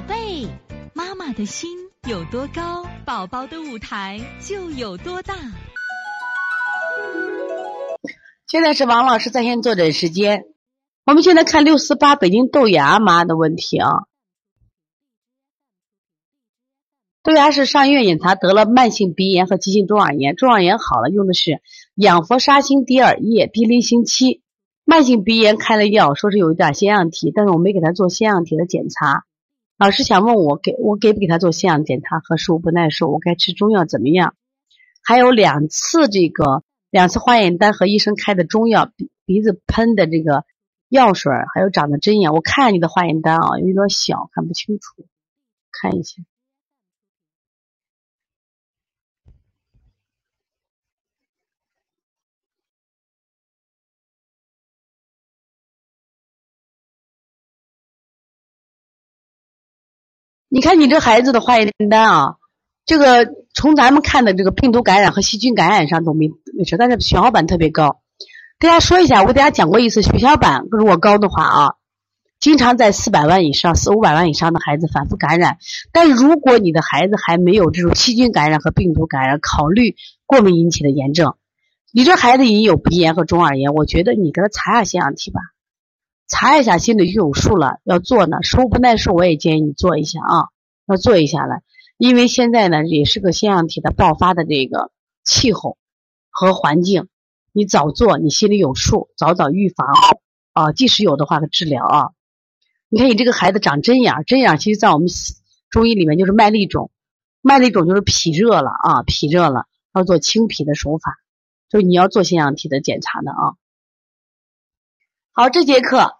宝贝，妈妈的心有多高，宝宝的舞台就有多大。现在是王老师在线坐诊时间，我们现在看六四八北京豆芽妈的问题啊。豆芽是上医院检查得了慢性鼻炎和急性中耳炎，中耳炎好了用的是氧氟沙星滴耳液滴零星期。慢性鼻炎开了药，说是有一点腺样体，但是我没给他做腺样体的检查。老师想问我给我给不给他做腺样检查和食物不耐受，我该吃中药怎么样？还有两次这个两次化验单和医生开的中药，鼻鼻子喷的这个药水，还有长的针眼。我看你的化验单啊，有点小，看不清楚，看一下。你看你这孩子的化验单啊，这个从咱们看的这个病毒感染和细菌感染上都没没事，但是血小板特别高。大家说一下，我给大家讲过一次，血小板如果高的话啊，经常在四百万以上、四五百万以上的孩子反复感染。但如果你的孩子还没有这种细菌感染和病毒感染，考虑过敏引起的炎症。你这孩子已经有鼻炎和中耳炎，我觉得你给他查下腺样体吧。查一下，心里就有数了。要做呢，食物不耐受，我也建议你做一下啊，要做一下了。因为现在呢，也是个腺样体的爆发的这个气候和环境，你早做，你心里有数，早早预防啊。即使有的话，治疗啊。你看你这个孩子长针眼，针眼其实在我们中医里面就是麦粒肿，麦粒肿就是脾热了啊，脾热了，要做清脾的手法，就是你要做腺样体的检查的啊。好，这节课。